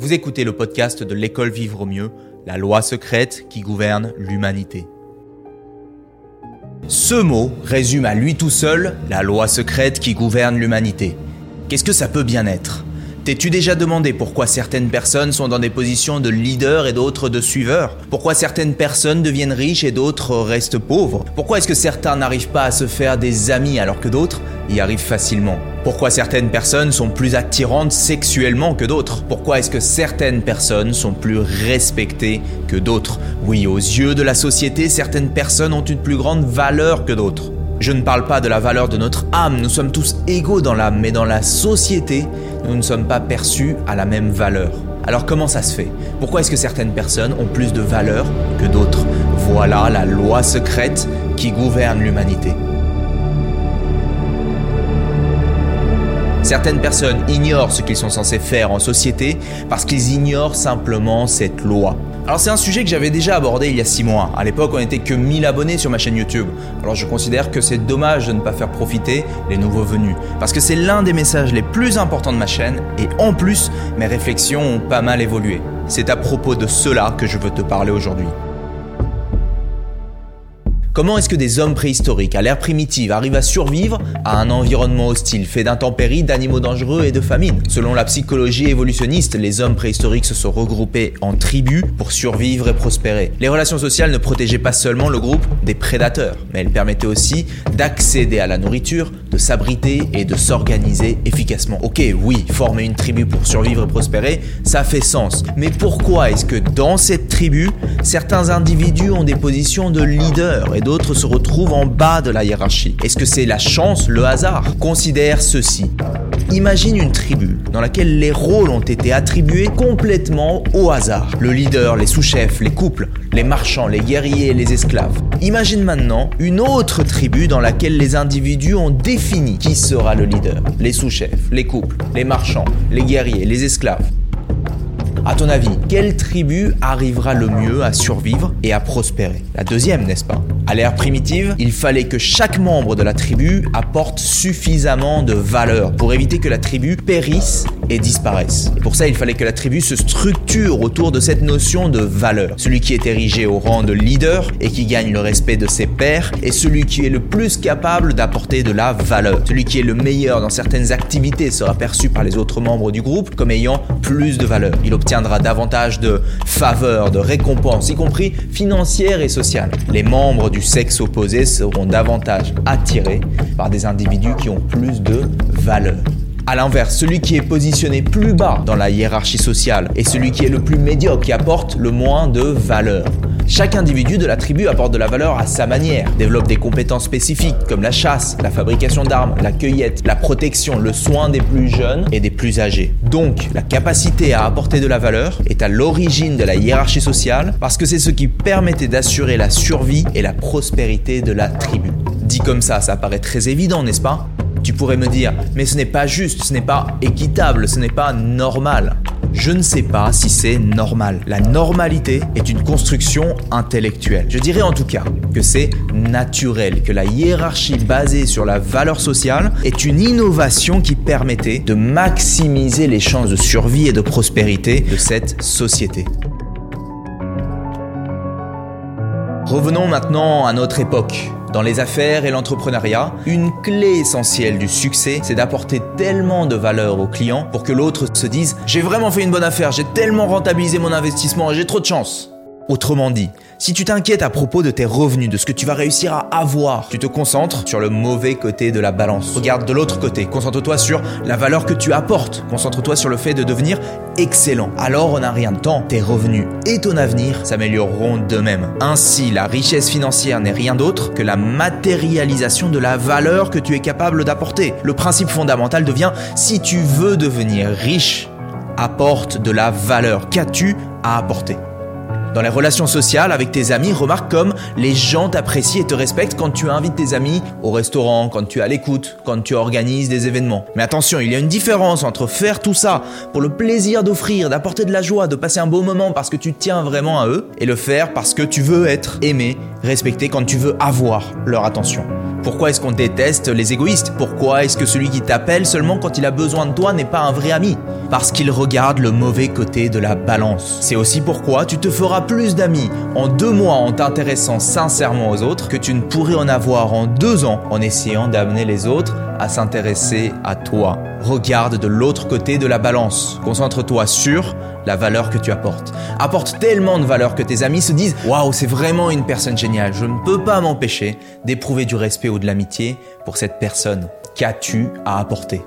Vous écoutez le podcast de l'école Vivre au mieux, la loi secrète qui gouverne l'humanité. Ce mot résume à lui tout seul la loi secrète qui gouverne l'humanité. Qu'est-ce que ça peut bien être? T'es-tu déjà demandé pourquoi certaines personnes sont dans des positions de leader et d'autres de suiveurs Pourquoi certaines personnes deviennent riches et d'autres restent pauvres? Pourquoi est-ce que certains n'arrivent pas à se faire des amis alors que d'autres y arrivent facilement? Pourquoi certaines personnes sont plus attirantes sexuellement que d'autres? Pourquoi est-ce que certaines personnes sont plus respectées que d'autres? Oui, aux yeux de la société, certaines personnes ont une plus grande valeur que d'autres. Je ne parle pas de la valeur de notre âme, nous sommes tous égaux dans l'âme, mais dans la société, nous ne sommes pas perçus à la même valeur. Alors comment ça se fait? Pourquoi est-ce que certaines personnes ont plus de valeur que d'autres? Voilà la loi secrète qui gouverne l'humanité. Certaines personnes ignorent ce qu'ils sont censés faire en société parce qu'ils ignorent simplement cette loi. Alors c'est un sujet que j'avais déjà abordé il y a 6 mois. À l'époque, on n'était que 1000 abonnés sur ma chaîne YouTube. Alors je considère que c'est dommage de ne pas faire profiter les nouveaux venus. Parce que c'est l'un des messages les plus importants de ma chaîne et en plus, mes réflexions ont pas mal évolué. C'est à propos de cela que je veux te parler aujourd'hui. Comment est-ce que des hommes préhistoriques à l'ère primitive arrivent à survivre à un environnement hostile fait d'intempéries, d'animaux dangereux et de famine Selon la psychologie évolutionniste, les hommes préhistoriques se sont regroupés en tribus pour survivre et prospérer. Les relations sociales ne protégeaient pas seulement le groupe des prédateurs, mais elles permettaient aussi d'accéder à la nourriture, de s'abriter et de s'organiser efficacement. Ok, oui, former une tribu pour survivre et prospérer, ça fait sens. Mais pourquoi est-ce que dans cette tribu, certains individus ont des positions de leader et d'autres se retrouvent en bas de la hiérarchie Est-ce que c'est la chance, le hasard? Considère ceci. Imagine une tribu dans laquelle les rôles ont été attribués complètement au hasard. Le leader, les sous-chefs, les couples, les marchands, les guerriers, les esclaves. Imagine maintenant une autre tribu dans laquelle les individus ont défini qui sera le leader. Les sous-chefs, les couples, les marchands, les guerriers, les esclaves. À ton avis, quelle tribu arrivera le mieux à survivre et à prospérer? La deuxième, n'est-ce pas? À l'ère primitive, il fallait que chaque membre de la tribu apporte suffisamment de valeur pour éviter que la tribu périsse et disparaisse. pour ça, il fallait que la tribu se structure autour de cette notion de valeur. Celui qui est érigé au rang de leader et qui gagne le respect de ses pairs est celui qui est le plus capable d'apporter de la valeur. Celui qui est le meilleur dans certaines activités sera perçu par les autres membres du groupe comme ayant plus de valeur. Obtiendra davantage de faveurs, de récompenses, y compris financières et sociales. Les membres du sexe opposé seront davantage attirés par des individus qui ont plus de valeur. A l'inverse, celui qui est positionné plus bas dans la hiérarchie sociale est celui qui est le plus médiocre, qui apporte le moins de valeur. Chaque individu de la tribu apporte de la valeur à sa manière, développe des compétences spécifiques comme la chasse, la fabrication d'armes, la cueillette, la protection, le soin des plus jeunes et des plus âgés. Donc, la capacité à apporter de la valeur est à l'origine de la hiérarchie sociale parce que c'est ce qui permettait d'assurer la survie et la prospérité de la tribu. Dit comme ça, ça paraît très évident, n'est-ce pas? Tu pourrais me dire, mais ce n'est pas juste, ce n'est pas équitable, ce n'est pas normal. Je ne sais pas si c'est normal. La normalité est une construction intellectuelle. Je dirais en tout cas que c'est naturel, que la hiérarchie basée sur la valeur sociale est une innovation qui permettait de maximiser les chances de survie et de prospérité de cette société. Revenons maintenant à notre époque. Dans les affaires et l'entrepreneuriat, une clé essentielle du succès, c'est d'apporter tellement de valeur au client pour que l'autre se dise ⁇ J'ai vraiment fait une bonne affaire, j'ai tellement rentabilisé mon investissement, j'ai trop de chance ⁇ Autrement dit, si tu t'inquiètes à propos de tes revenus, de ce que tu vas réussir à avoir, tu te concentres sur le mauvais côté de la balance. Regarde de l'autre côté, concentre-toi sur la valeur que tu apportes, concentre-toi sur le fait de devenir excellent. Alors on n'a rien de temps, tes revenus et ton avenir s'amélioreront d'eux-mêmes. Ainsi, la richesse financière n'est rien d'autre que la matérialisation de la valeur que tu es capable d'apporter. Le principe fondamental devient, si tu veux devenir riche, apporte de la valeur. Qu'as-tu à apporter? Dans les relations sociales avec tes amis, remarque comme les gens t'apprécient et te respectent quand tu invites tes amis au restaurant, quand tu es à l'écoute, quand tu organises des événements. Mais attention, il y a une différence entre faire tout ça pour le plaisir d'offrir, d'apporter de la joie, de passer un beau moment parce que tu tiens vraiment à eux, et le faire parce que tu veux être aimé, respecté, quand tu veux avoir leur attention. Pourquoi est-ce qu'on déteste les égoïstes? Pourquoi est-ce que celui qui t'appelle seulement quand il a besoin de toi n'est pas un vrai ami? Parce qu'il regarde le mauvais côté de la balance. C'est aussi pourquoi tu te feras plus d'amis en deux mois en t'intéressant sincèrement aux autres que tu ne pourrais en avoir en deux ans en essayant d'amener les autres à s'intéresser à toi. Regarde de l'autre côté de la balance. Concentre-toi sur la valeur que tu apportes. Apporte tellement de valeur que tes amis se disent Waouh, c'est vraiment une personne géniale. Je ne peux pas m'empêcher d'éprouver du respect ou de l'amitié pour cette personne. Qu'as-tu à apporter?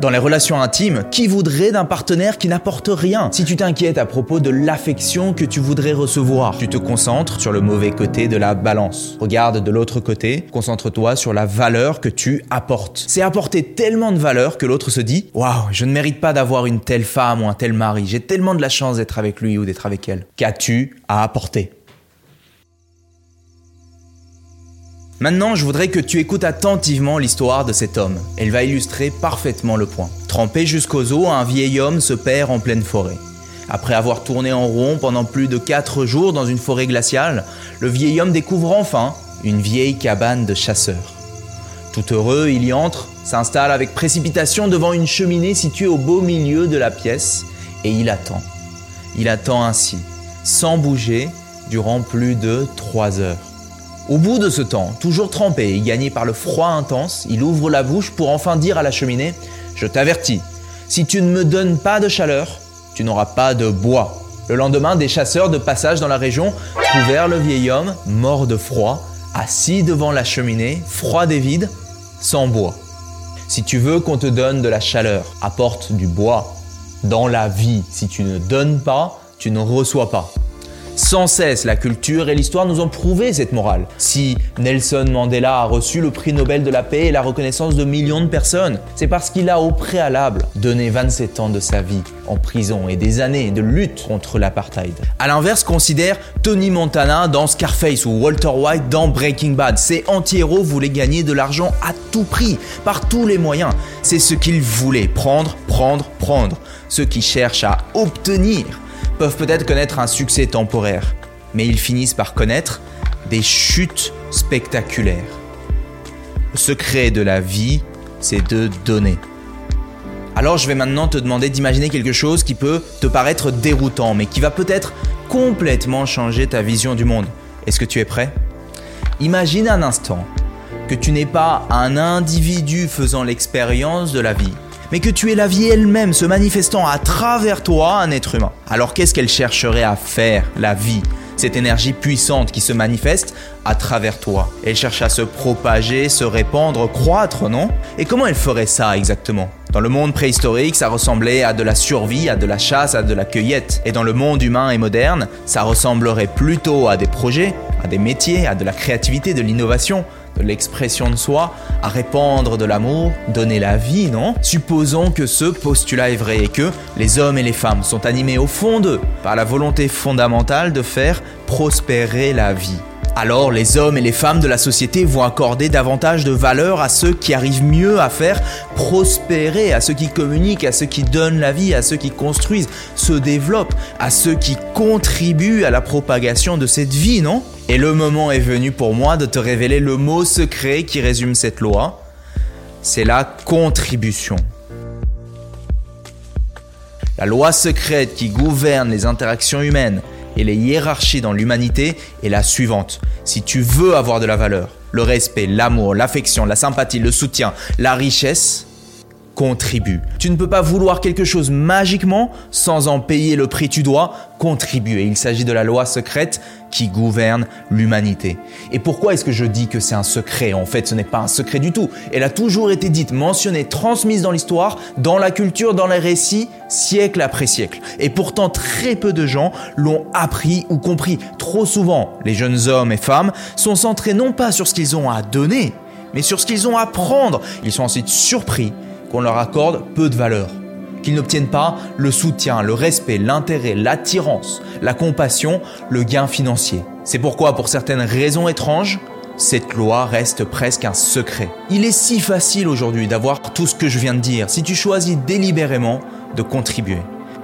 Dans les relations intimes, qui voudrait d'un partenaire qui n'apporte rien? Si tu t'inquiètes à propos de l'affection que tu voudrais recevoir, tu te concentres sur le mauvais côté de la balance. Regarde de l'autre côté, concentre-toi sur la valeur que tu apportes. C'est apporter tellement de valeur que l'autre se dit Waouh, je ne mérite pas d'avoir une telle femme ou un tel mari, j'ai tellement de la chance d'être avec lui ou d'être avec elle. Qu'as-tu à apporter? Maintenant, je voudrais que tu écoutes attentivement l'histoire de cet homme. Elle va illustrer parfaitement le point. Trempé jusqu'aux os, un vieil homme se perd en pleine forêt. Après avoir tourné en rond pendant plus de 4 jours dans une forêt glaciale, le vieil homme découvre enfin une vieille cabane de chasseurs. Tout heureux, il y entre, s'installe avec précipitation devant une cheminée située au beau milieu de la pièce et il attend. Il attend ainsi, sans bouger, durant plus de 3 heures. Au bout de ce temps, toujours trempé et gagné par le froid intense, il ouvre la bouche pour enfin dire à la cheminée ⁇ Je t'avertis, si tu ne me donnes pas de chaleur, tu n'auras pas de bois. ⁇ Le lendemain, des chasseurs de passage dans la région trouvèrent le vieil homme, mort de froid, assis devant la cheminée, froid et vide, sans bois. Si tu veux qu'on te donne de la chaleur, apporte du bois. Dans la vie, si tu ne donnes pas, tu ne reçois pas. Sans cesse, la culture et l'histoire nous ont prouvé cette morale. Si Nelson Mandela a reçu le prix Nobel de la paix et la reconnaissance de millions de personnes, c'est parce qu'il a au préalable donné 27 ans de sa vie en prison et des années de lutte contre l'apartheid. A l'inverse, considère Tony Montana dans Scarface ou Walter White dans Breaking Bad. Ces anti-héros voulaient gagner de l'argent à tout prix, par tous les moyens. C'est ce qu'ils voulaient, prendre, prendre, prendre. Ceux qui cherchent à obtenir peuvent peut-être connaître un succès temporaire, mais ils finissent par connaître des chutes spectaculaires. Le secret de la vie, c'est de donner. Alors je vais maintenant te demander d'imaginer quelque chose qui peut te paraître déroutant, mais qui va peut-être complètement changer ta vision du monde. Est-ce que tu es prêt? Imagine un instant que tu n'es pas un individu faisant l'expérience de la vie, mais que tu es la vie elle-même se manifestant à travers toi, un être humain. Alors qu'est-ce qu'elle chercherait à faire, la vie cette énergie puissante qui se manifeste à travers toi? Elle cherche à se propager, se répandre, croître, non? Et comment elle ferait ça exactement? Dans le monde préhistorique, ça ressemblait à de la survie, à de la chasse, à de la cueillette. Et dans le monde humain et moderne, ça ressemblerait plutôt à des projets, à des métiers, à de la créativité, de l'innovation, l'expression de soi, à répandre de l'amour, donner la vie, non? Supposons que ce postulat est vrai et que les hommes et les femmes sont animés au fond d'eux par la volonté fondamentale de faire prospérer la vie. Alors les hommes et les femmes de la société vont accorder davantage de valeur à ceux qui arrivent mieux à faire prospérer, à ceux qui communiquent, à ceux qui donnent la vie, à ceux qui construisent, se développent, à ceux qui contribuent à la propagation de cette vie, non? Et le moment est venu pour moi de te révéler le mot secret qui résume cette loi. C'est la contribution. La loi secrète qui gouverne les interactions humaines et les hiérarchies dans l'humanité est la suivante. Si tu veux avoir de la valeur, le respect, l'amour, l'affection, la sympathie, le soutien, la richesse, contribue. Tu ne peux pas vouloir quelque chose magiquement sans en payer le prix. Tu dois contribuer. Il s'agit de la loi secrète qui gouverne l'humanité. Et pourquoi est-ce que je dis que c'est un secret? En fait, ce n'est pas un secret du tout. Elle a toujours été dite, mentionnée, transmise dans l'histoire, dans la culture, dans les récits, siècle après siècle. Et pourtant, très peu de gens l'ont appris ou compris. Trop souvent, les jeunes hommes et femmes sont centrés non pas sur ce qu'ils ont à donner, mais sur ce qu'ils ont à prendre. Ils sont ensuite surpris qu'on leur accorde peu de valeur, qu'ils n'obtiennent pas le soutien, le respect, l'intérêt, l'attirance, la compassion, le gain financier. C'est pourquoi, pour certaines raisons étranges, cette loi reste presque un secret. Il est si facile aujourd'hui d'avoir tout ce que je viens de dire si tu choisis délibérément de contribuer.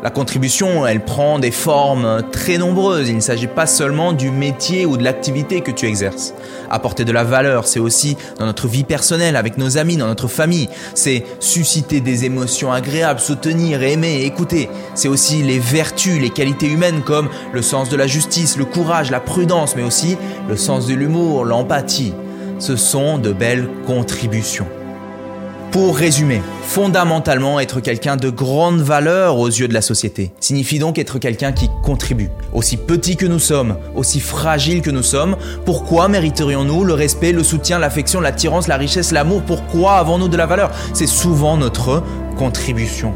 La contribution, elle prend des formes très nombreuses. Il ne s'agit pas seulement du métier ou de l'activité que tu exerces. Apporter de la valeur, c'est aussi dans notre vie personnelle, avec nos amis, dans notre famille. C'est susciter des émotions agréables, soutenir, aimer, écouter. C'est aussi les vertus, les qualités humaines comme le sens de la justice, le courage, la prudence, mais aussi le sens de l'humour, l'empathie. Ce sont de belles contributions. Pour résumer, fondamentalement, être quelqu'un de grande valeur aux yeux de la société signifie donc être quelqu'un qui contribue. Aussi petit que nous sommes, aussi fragile que nous sommes, pourquoi mériterions-nous le respect, le soutien, l'affection, l'attirance, la richesse, l'amour? Pourquoi avons-nous de la valeur? C'est souvent notre contribution.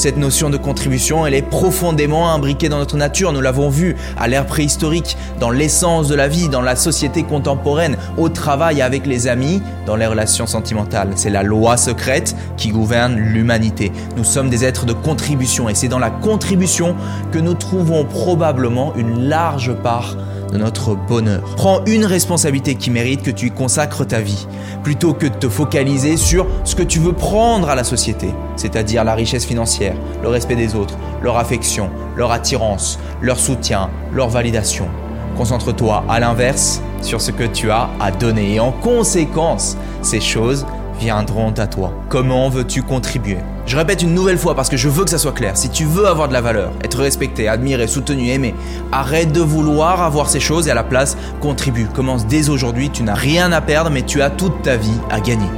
Cette notion de contribution, elle est profondément imbriquée dans notre nature, nous l'avons vu à l'ère préhistorique, dans l'essence de la vie, dans la société contemporaine, au travail avec les amis, dans les relations sentimentales. C'est la loi secrète qui gouverne l'humanité. Nous sommes des êtres de contribution et c'est dans la contribution que nous trouvons probablement une large part de notre bonheur. Prends une responsabilité qui mérite que tu y consacres ta vie, plutôt que de te focaliser sur ce que tu veux prendre à la société, c'est-à-dire la richesse financière, le respect des autres, leur affection, leur attirance, leur soutien, leur validation. Concentre-toi à l'inverse sur ce que tu as à donner et en conséquence, ces choses viendront à toi. Comment veux-tu contribuer? Je répète une nouvelle fois parce que je veux que ça soit clair. Si tu veux avoir de la valeur, être respecté, admiré, soutenu, aimé, arrête de vouloir avoir ces choses et à la place, contribue. Commence dès aujourd'hui, tu n'as rien à perdre mais tu as toute ta vie à gagner.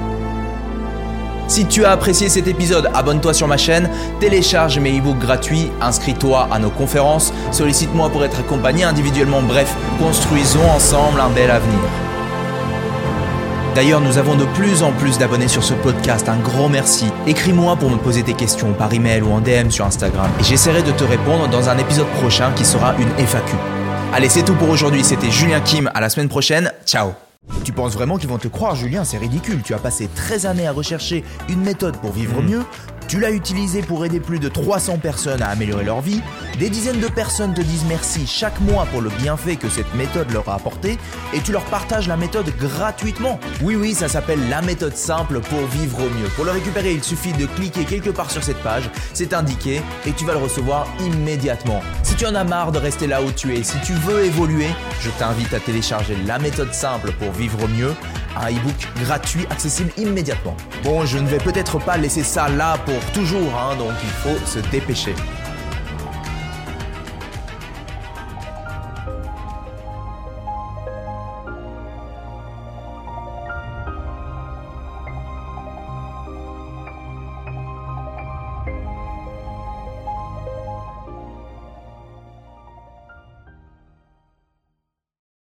Si tu as apprécié cet épisode, abonne-toi sur ma chaîne, télécharge mes e-books gratuits, inscris-toi à nos conférences, sollicite-moi pour être accompagné individuellement, bref, construisons ensemble un bel avenir. D'ailleurs, nous avons de plus en plus d'abonnés sur ce podcast. Un grand merci. Écris-moi pour me poser tes questions par email ou en DM sur Instagram et j'essaierai de te répondre dans un épisode prochain qui sera une FAQ. Allez, c'est tout pour aujourd'hui. C'était Julien Kim. À la semaine prochaine. Ciao. Tu penses vraiment qu'ils vont te croire, Julien? C'est ridicule. Tu as passé 13 années à rechercher une méthode pour vivre mieux. Tu l'as utilisé pour aider plus de 300 personnes à améliorer leur vie. Des dizaines de personnes te disent merci chaque mois pour le bienfait que cette méthode leur a apporté et tu leur partages la méthode gratuitement. Oui oui, ça s'appelle la méthode simple pour vivre mieux. Pour le récupérer, il suffit de cliquer quelque part sur cette page, c'est indiqué et tu vas le recevoir immédiatement. Si tu en as marre de rester là où tu es, si tu veux évoluer, je t'invite à télécharger la méthode simple pour vivre mieux, un e-book gratuit accessible immédiatement. Bon, je ne vais peut-être pas laisser ça là toujours, hein, donc il faut se dépêcher.